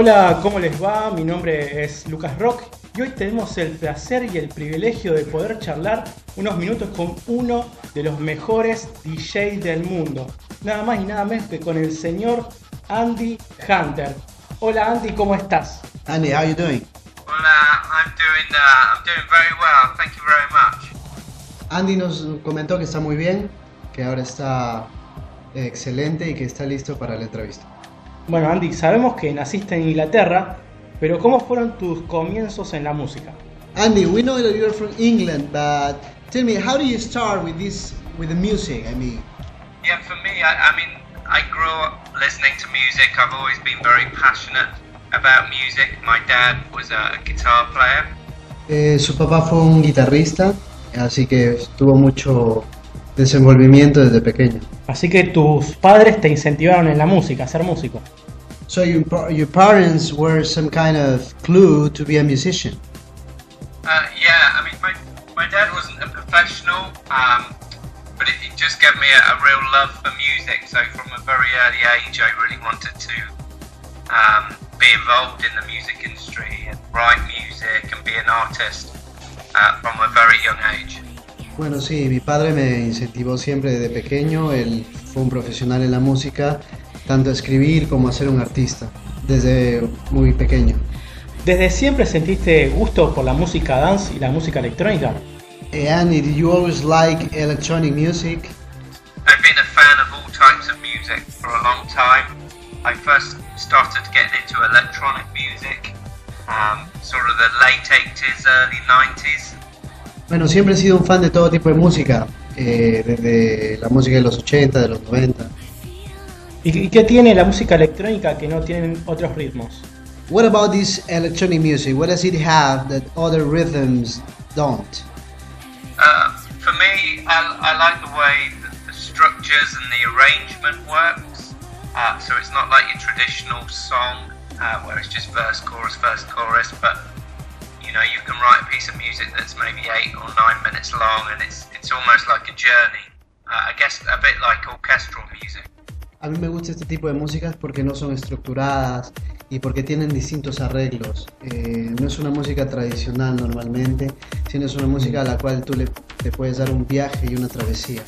Hola, ¿cómo les va? Mi nombre es Lucas Rock y hoy tenemos el placer y el privilegio de poder charlar unos minutos con uno de los mejores DJs del mundo. Nada más y nada menos que con el señor Andy Hunter. Hola Andy, ¿cómo estás? Andy, how you doing? Hola, I'm doing, uh, I'm doing very well. Thank you very much. Andy nos comentó que está muy bien, que ahora está excelente y que está listo para la entrevista. Bueno Andy, sabemos que naciste en Inglaterra, pero ¿cómo fueron tus comienzos en la música? Andy, we know that you're from England, but tell me, how do you start with this, with the music? I mean, Yeah, for me, I, I mean, I grew up listening to music. I've always been very passionate about music. My dad was a, guitar player. eh, su papá fue un guitarrista, así que tuvo mucho desenvolvimiento desde pequeño. Así que tus padres te incentivaron en la música, a ser músico. So your, your parents were some kind of clue to be a musician. Uh, yeah, I mean, my, my dad wasn't a professional, um, but it, it just gave me a, a real love for music. So from a very early age, I really wanted to um, be involved in the music industry and write music and be an artist uh, from a very young age. Bueno, sí, mi padre me incentivó siempre desde pequeño. Él fue un profesional en la música, tanto a escribir como a ser un artista, desde muy pequeño. ¿Desde siempre sentiste gusto por la música dance y la música electrónica? Eh, Andy, did you always like electronic music? I've been a fan of all types of music for a long time. I first started getting into electronic music, um, sort of the late 80s, early 90s. Bueno, siempre he sido un fan de todo tipo de música, eh, desde la música de los 80, de los 90. ¿Y qué tiene la música electrónica que no tienen otros ritmos? What about this electronic music? What does it have that other rhythms don't? Uh, for me, I, I like the way that the structures and the arrangement works. Uh, so it's not like your traditional song uh, where it's just verse, chorus, verse, chorus, but you know you can write a piece of music that's maybe eight or nine minutes long, and it's it's almost like a journey. Uh, I guess a bit like orchestral music. A mí me gusta este tipo de músicas porque no son estructuradas y porque tienen distintos arreglos. Eh, no es una música tradicional normalmente, sino es una música a la cual tú le, te puedes dar un viaje y una travesía.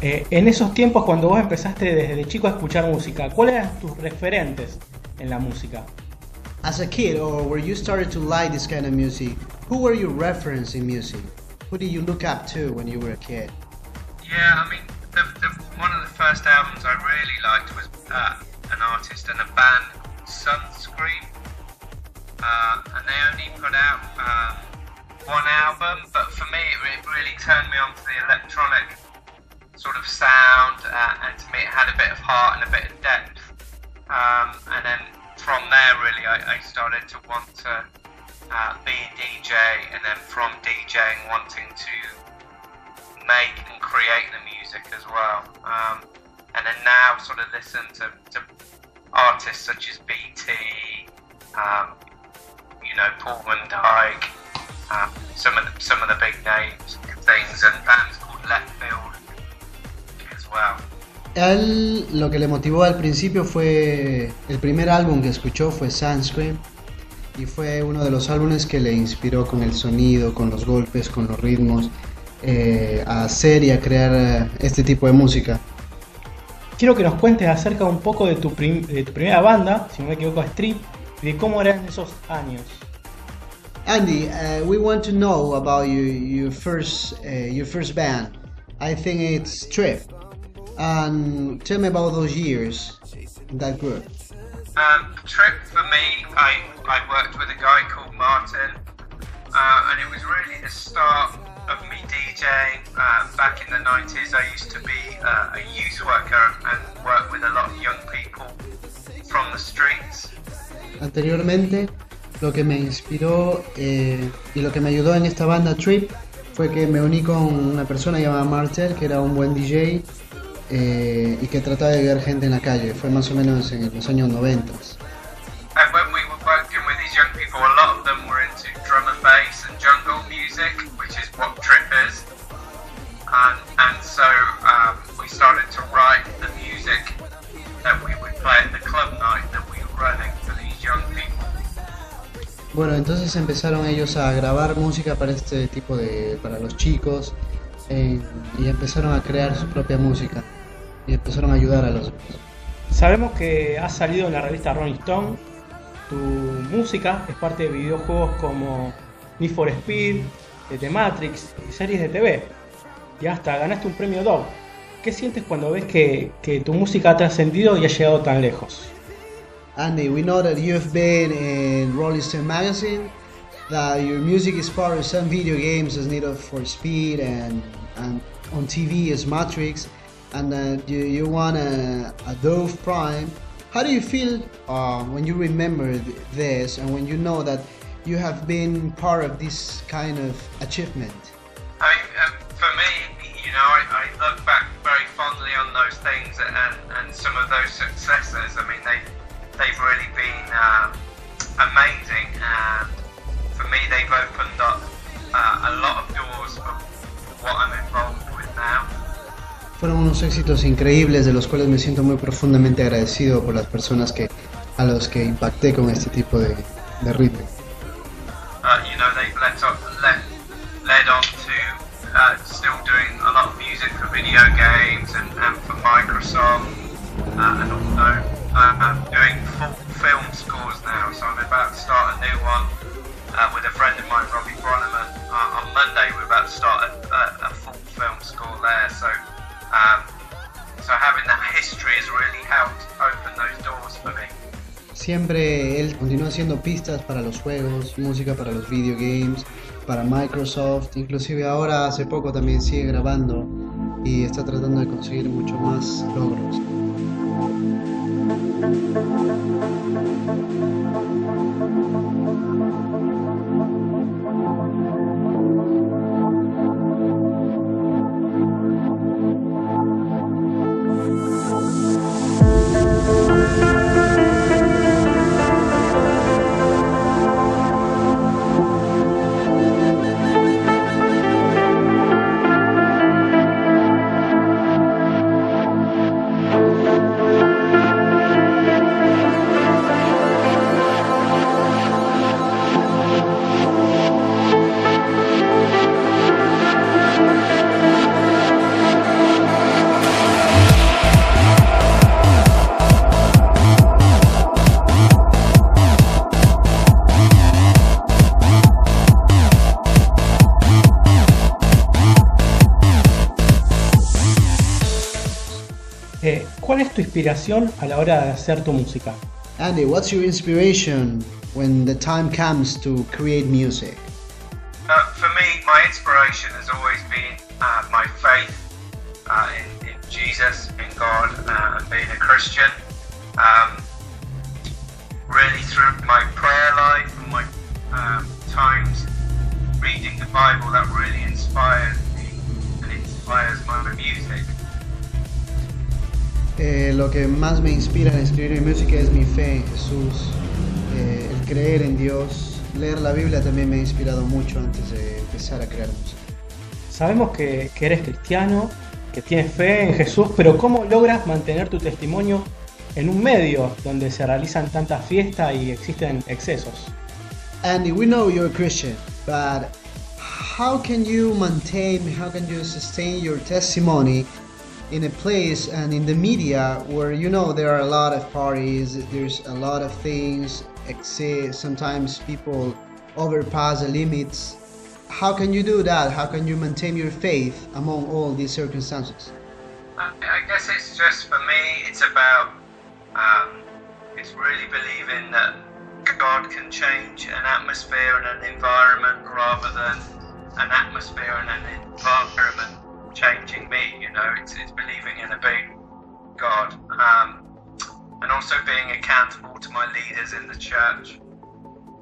Eh, en esos tiempos, cuando vos empezaste desde chico a escuchar música, ¿cuáles eran tus referentes en la música? As a kid, or where you started to like this kind of music, who were your reference in music? Who did you look up to when you were a kid? Yeah, I mean, the, the, one of the first albums I really liked was uh, an artist and a band called Sunscreen. Uh, and they only put out um, one album, but for me, it, it really turned me on to the electronic sort of sound, uh, and to me, it had a bit of heart and a bit of depth. Um, and then from there, really, I, I started to want to uh, be a DJ, and then from DJing, wanting to make and create the music as well. Um, and then now sort of listen to, to artists such as BT, um, you know, Paul Van Dyke, um, some of the, some of the big names, things, and bands called Left él lo que le motivó al principio fue el primer álbum que escuchó fue Sunscreen y fue uno de los álbumes que le inspiró con el sonido, con los golpes, con los ritmos eh, a hacer y a crear eh, este tipo de música. Quiero que nos cuentes acerca un poco de tu, prim- de tu primera banda, si no me equivoco, Strip, y de cómo eran esos años. Andy, uh, we want to know about your your first uh, your first band. I think it's Trip. And tell me about those years in that group. Um, the trip for me, I, I worked with a guy called Martin, uh, and it was really the start of me DJing. Uh, back in the 90s, I used to be uh, a youth worker and work with a lot of young people from the streets. Anteriormente, lo que me inspiró eh, y lo que me ayudó en esta banda Trip fue que me uní con una persona llamada Martel, que era un buen DJ eh, y que trataba de ver gente en la calle. Fue más o menos en los años 90. And when we were working with these young people, a lot of them were into drum and bass and jungle music, which is what trip is. And, and so um, we started to write the music that we would play at the club night that we were running for these young people. Bueno, entonces empezaron ellos a grabar música para este tipo de, para los chicos eh, y empezaron a crear su propia música empezaron a ayudar a los. Sabemos que has salido en la revista Rolling Stone. Tu música es parte de videojuegos como Need for Speed, de The Matrix y series de TV. Y hasta ganaste un premio Dove. ¿Qué sientes cuando ves que, que tu música ha trascendido y ha llegado tan lejos? Andy, we know that you've been in Rolling Stone magazine, that your music is part of some video games as Need for Speed and, and on TV as Matrix, and that you, you won a, Dove Prime. How do you feel uh, when you remember th- this and when you know that you have been part of this kind of achievement? I um, for me, you know, I, I look back very fondly on those things and, and some of those successes. I mean, they, they've really been um, amazing. And for me, they've opened up uh, a lot of doors for, for what I'm involved. Fueron unos éxitos increíbles de los cuales me siento muy profundamente agradecido por las personas que, a los que impacté con este tipo de, de ritmo. uh, you know, they've led, up, led, led on to uh, still doing a lot of music for video games and, and for Microsoft, uh, and also uh, I'm doing full film scores now. So I'm about to start a new one uh, with a friend of mine, Robbie Bronneman. Uh, on Monday, we're about to start a, a, a full film score there. So, Siempre él continúa haciendo pistas para los juegos, música para los video games, para Microsoft, inclusive ahora hace poco también sigue grabando y está tratando de conseguir mucho más logros. Inspiración a la hora de hacer tu música? Andy, what's your inspiration when the time comes to create music? Uh, for me, my inspiration has always been uh, my faith uh, in, in Jesus, in God, uh, and being a Christian. Um, really, through my prayer life and my um, times reading the Bible, that really inspires me and inspires my music. Eh, lo que más me inspira en escribir mi música es mi fe en Jesús, eh, el creer en Dios. Leer la Biblia también me ha inspirado mucho antes de empezar a crear música. Sabemos que, que eres cristiano, que tienes fe en Jesús, pero ¿cómo logras mantener tu testimonio en un medio donde se realizan tantas fiestas y existen excesos? Andy, we know you're a Christian, but how can you maintain, how can you sustain your testimony in a place and in the media where you know there are a lot of parties, there's a lot of things, sometimes people overpass the limits. How can you do that? How can you maintain your faith among all these circumstances? I, I guess it's just for me. It's about um, it's really believing that God can change an atmosphere and an environment rather than an atmosphere and an environment changing me. You know, it's, it's believing in a big God um, and also being accountable to my leaders in the church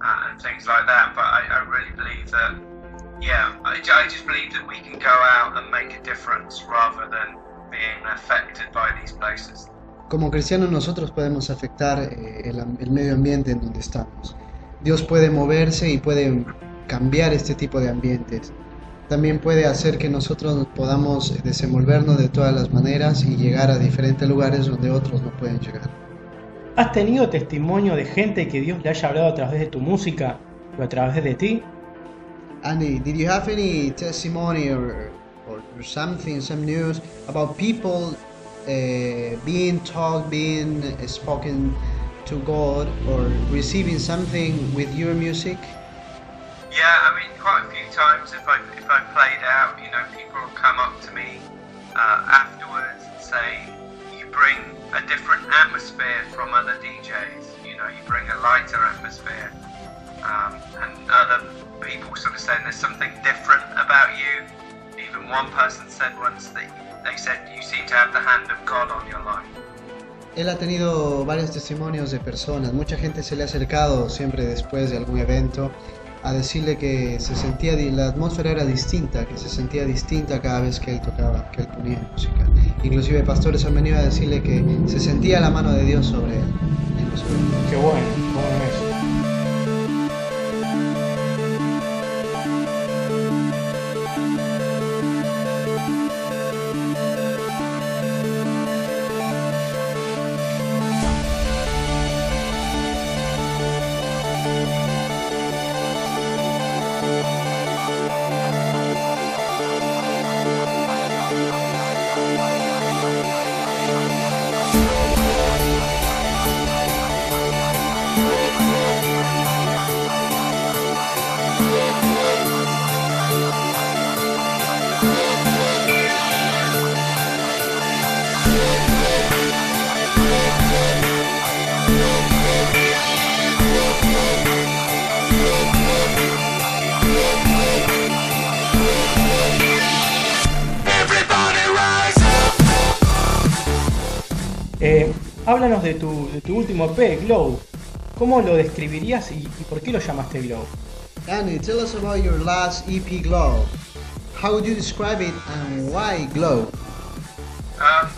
uh, and things like that. But I, I really believe that, yeah, I, I just believe that we can go out and make a difference rather than being affected by these places. Como cristianos nosotros podemos afectar eh, el, el medio ambiente en donde estamos. Dios puede moverse y puede cambiar este tipo de ambientes. También puede hacer que nosotros podamos desenvolvernos de todas las maneras y llegar a diferentes lugares donde otros no pueden llegar. ¿Has tenido testimonio de gente que Dios le haya hablado a través de tu música o a través de ti? Andy, did you have any testimony or, or, or something, some news about people uh, being taught, being spoken to God, or receiving something with your music? Yeah, I mean, quite a few times if I if I played out, you know, people will come up to me uh, afterwards and say, "You bring a different atmosphere from other DJs. You know, you bring a lighter atmosphere." Um, and other people sort of saying there's something different about you. Even one person said once that they said you seem to have the hand of God on your life. Él ha tenido varios testimonios de personas, mucha gente se le ha acercado siempre después de algún evento a decirle que se sentía, la atmósfera era distinta, que se sentía distinta cada vez que él tocaba, que él ponía música. Inclusive pastores han venido a decirle que se sentía la mano de Dios sobre él. Qué bueno, bueno eso. Háblanos de tu, de tu último EP, Glow. ¿Cómo lo describirías y, y por qué lo llamaste Glow? Annie, tell us about your last EP, Glow. How would you describe it and why Glow? Um,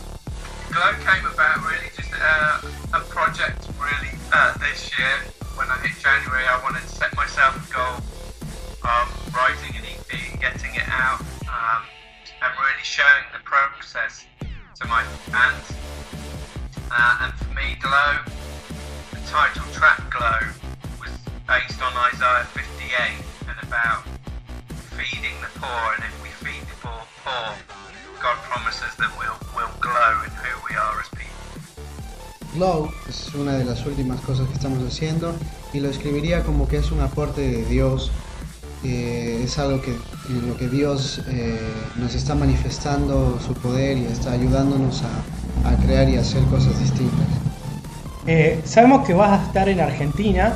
Glow came about really just uh, a project really uh, this year. When I hit January, I wanted to set myself a goal of writing an EP and getting it out um, and really showing the process to my fans. Uh, and for me, Glow, the title track Glow, was based on Isaiah 58 and about feeding the poor. And if we feed the poor, poor God promises that we'll, we'll glow in who we are as people. Glow es una de las últimas cosas que estamos haciendo y lo escribiría como que es un aporte de Dios, eh, es algo que en lo que Dios eh, nos está manifestando su poder y está ayudándonos a, a crear y hacer cosas distintas. Eh, sabemos que vas a estar en Argentina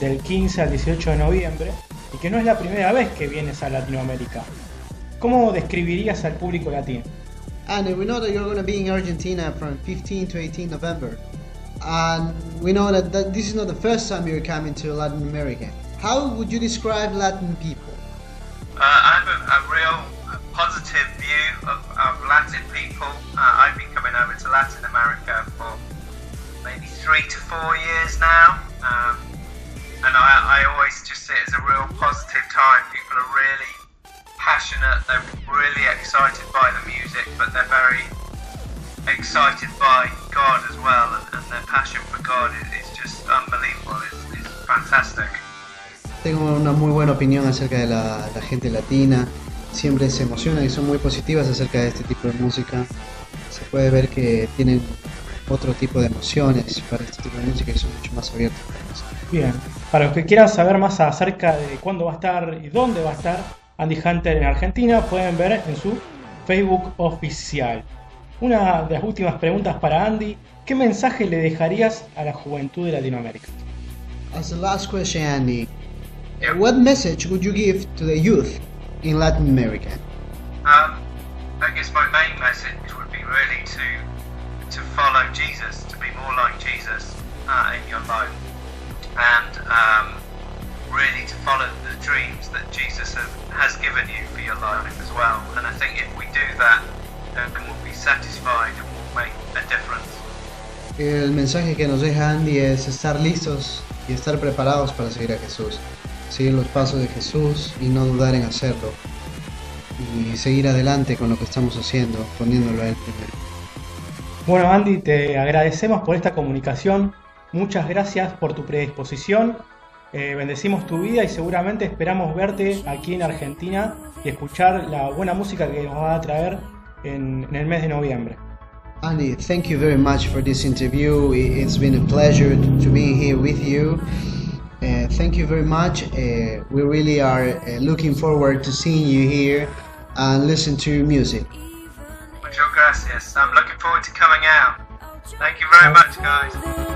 del 15 al 18 de noviembre y que no es la primera vez que vienes a Latinoamérica. ¿Cómo describirías al público latino? And we know that you're going to be in Argentina from 15 to 18 November. And we know that, that this is not the first time you're coming to Latin America. How would you describe Latin people? Uh, I have a, a real positive view of, of Latin people. Uh, I've Latin America for maybe three to four years now. Um, and I, I always just see it as a real positive time. People are really passionate, they're really excited by the music, but they're very excited by God as well. And, and their passion for God is, is just unbelievable, it's, it's fantastic. Tengo una muy buena opinión acerca de la, la gente latina. Siempre se emocionan y son muy positivas acerca de este tipo de música. Se puede ver que tienen otro tipo de emociones para este tipo de música y son mucho más abiertos. para eso. Bien, para los que quieran saber más acerca de cuándo va a estar y dónde va a estar Andy Hunter en Argentina, pueden ver en su Facebook oficial. una de las últimas preguntas para Andy. ¿Qué mensaje le dejarías a la juventud de Latinoamérica? As the last question, Andy, Yeah. what message would you give to the youth in Latin America? Um, I guess my main message really to to follow Jesus, to be more like Jesus uh, in your life, and um, really to follow the dreams that Jesus have, has given you for your life as well. And I think if we do that, then we'll be satisfied and we'll make a difference. El mensaje que nos deja Andy es estar listos y estar preparados para seguir a Jesús. Seguir los pasos de Jesús y no dudar en hacerlo. Y seguir adelante con lo que estamos haciendo, poniéndolo a Él primero. Bueno, Andy, te agradecemos por esta comunicación. Muchas gracias por tu predisposición. Eh, bendecimos tu vida y seguramente esperamos verte aquí en Argentina y escuchar la buena música que nos va a traer en, en el mes de noviembre. Andy, thank you very much for this interview. It's been a pleasure to be here with you. Uh, thank you very much. Uh, we really are uh, looking forward to seeing you here and listen to music. Muchas gracias. I'm looking forward to coming out. Thank you very much, guys.